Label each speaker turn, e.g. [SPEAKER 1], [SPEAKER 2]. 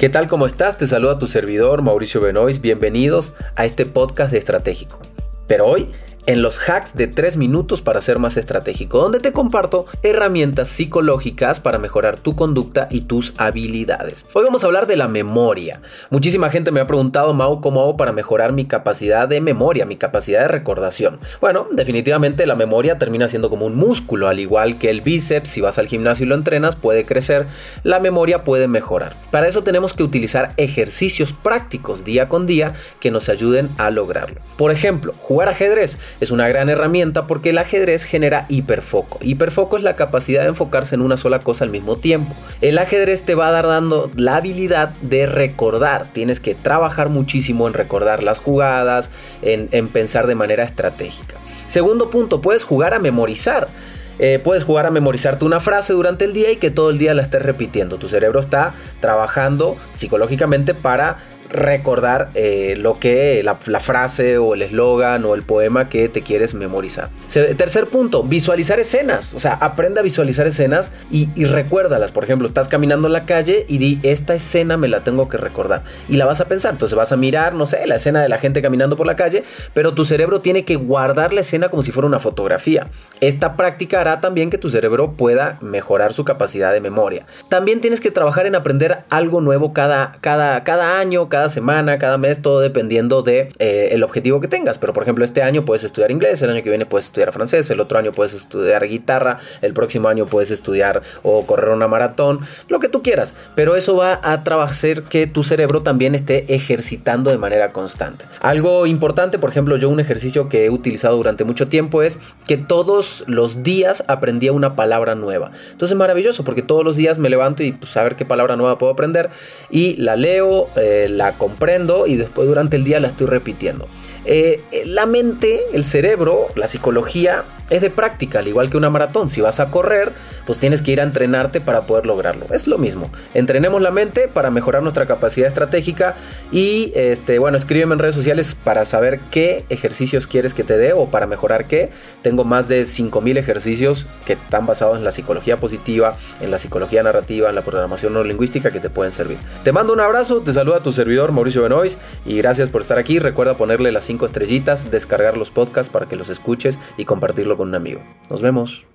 [SPEAKER 1] ¿Qué tal? ¿Cómo estás? Te saluda tu servidor Mauricio Benoist. Bienvenidos a este podcast de Estratégico. Pero hoy en los hacks de 3 minutos para ser más estratégico, donde te comparto herramientas psicológicas para mejorar tu conducta y tus habilidades. Hoy vamos a hablar de la memoria. Muchísima gente me ha preguntado, Mau, ¿cómo hago para mejorar mi capacidad de memoria, mi capacidad de recordación? Bueno, definitivamente la memoria termina siendo como un músculo, al igual que el bíceps, si vas al gimnasio y lo entrenas, puede crecer, la memoria puede mejorar. Para eso tenemos que utilizar ejercicios prácticos día con día que nos ayuden a lograrlo. Por ejemplo, jugar ajedrez es una gran herramienta porque el ajedrez genera hiperfoco. Hiperfoco es la capacidad de enfocarse en una sola cosa al mismo tiempo. El ajedrez te va a dar dando la habilidad de recordar. Tienes que trabajar muchísimo en recordar las jugadas, en, en pensar de manera estratégica. Segundo punto, puedes jugar a memorizar. Eh, puedes jugar a memorizarte una frase durante el día y que todo el día la estés repitiendo. Tu cerebro está trabajando psicológicamente para recordar eh, lo que la, frase o el eslogan o el poema que te quieres memorizar. tercer punto, visualizar escenas. O sea, aprende a visualizar escenas y, recuérdalas. Por ejemplo, estás caminando en la calle y di, esta escena me la tengo que recordar. Y la vas a pensar. Entonces vas a mirar, no sé, la escena de la gente caminando por la calle, pero tu cerebro tiene que guardar la escena como si fuera una fotografía. Esta práctica hará también que tu cerebro pueda mejorar su capacidad de memoria. También tienes que trabajar en aprender algo nuevo cada, cada, cada año, cada cada semana, cada mes, todo dependiendo de eh, el objetivo que tengas. Pero por ejemplo, este año puedes estudiar inglés, el año que viene puedes estudiar francés, el otro año puedes estudiar guitarra, el próximo año puedes estudiar o correr una maratón, lo que tú quieras. Pero eso va a hacer que tu cerebro también esté ejercitando de manera constante. Algo importante, por ejemplo, yo un ejercicio que he utilizado durante mucho tiempo es que todos los días aprendía una palabra nueva. Entonces maravilloso porque todos los días me levanto y pues, saber qué palabra nueva puedo aprender y la leo, eh, la comprendo y después durante el día la estoy repitiendo. Eh, la mente, el cerebro, la psicología es de práctica, al igual que una maratón. Si vas a correr, pues tienes que ir a entrenarte para poder lograrlo. Es lo mismo. Entrenemos la mente para mejorar nuestra capacidad estratégica y este, bueno, escríbeme en redes sociales para saber qué ejercicios quieres que te dé o para mejorar qué. Tengo más de 5000 ejercicios que están basados en la psicología positiva, en la psicología narrativa, en la programación neurolingüística que te pueden servir. Te mando un abrazo, te saluda tu servidor Mauricio Benoist y gracias por estar aquí. Recuerda ponerle las 5 estrellitas, descargar los podcasts para que los escuches y compartirlo con un amigo. Nos vemos.